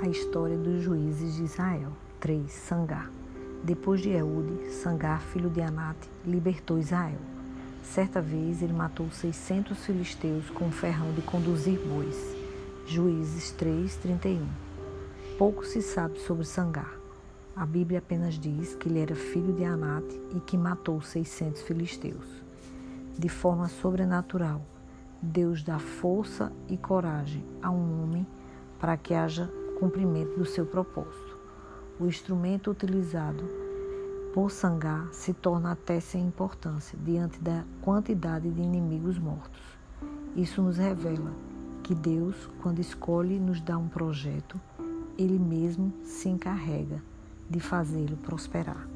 a história dos juízes de Israel. 3. Sangar. Depois de Eude, Sangar, filho de Anate, libertou Israel. Certa vez ele matou 600 filisteus com um ferrão de conduzir bois. Juízes 3, 31. Pouco se sabe sobre Sangar. A Bíblia apenas diz que ele era filho de Anate e que matou 600 filisteus. De forma sobrenatural, Deus dá força e coragem a um homem para que haja cumprimento do seu propósito. O instrumento utilizado por Sangar se torna até sem importância diante da quantidade de inimigos mortos. Isso nos revela que Deus, quando escolhe nos dar um projeto, Ele mesmo se encarrega de fazê-lo prosperar.